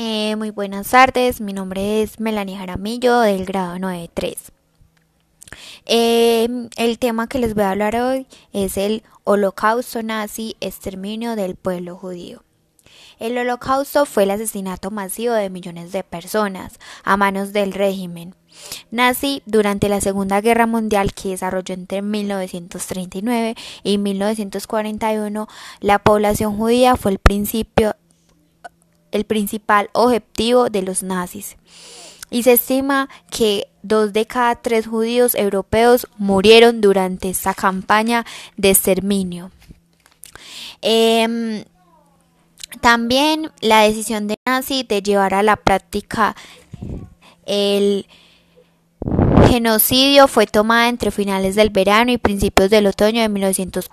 Eh, muy buenas tardes, mi nombre es Melanie Jaramillo del grado 9.3. Eh, el tema que les voy a hablar hoy es el holocausto nazi, exterminio del pueblo judío. El holocausto fue el asesinato masivo de millones de personas a manos del régimen nazi durante la Segunda Guerra Mundial que desarrolló entre 1939 y 1941. La población judía fue el principio el principal objetivo de los nazis. Y se estima que dos de cada tres judíos europeos murieron durante esta campaña de exterminio. Em, también la decisión de Nazi de llevar a la práctica el genocidio fue tomada entre finales del verano y principios del otoño de 1940.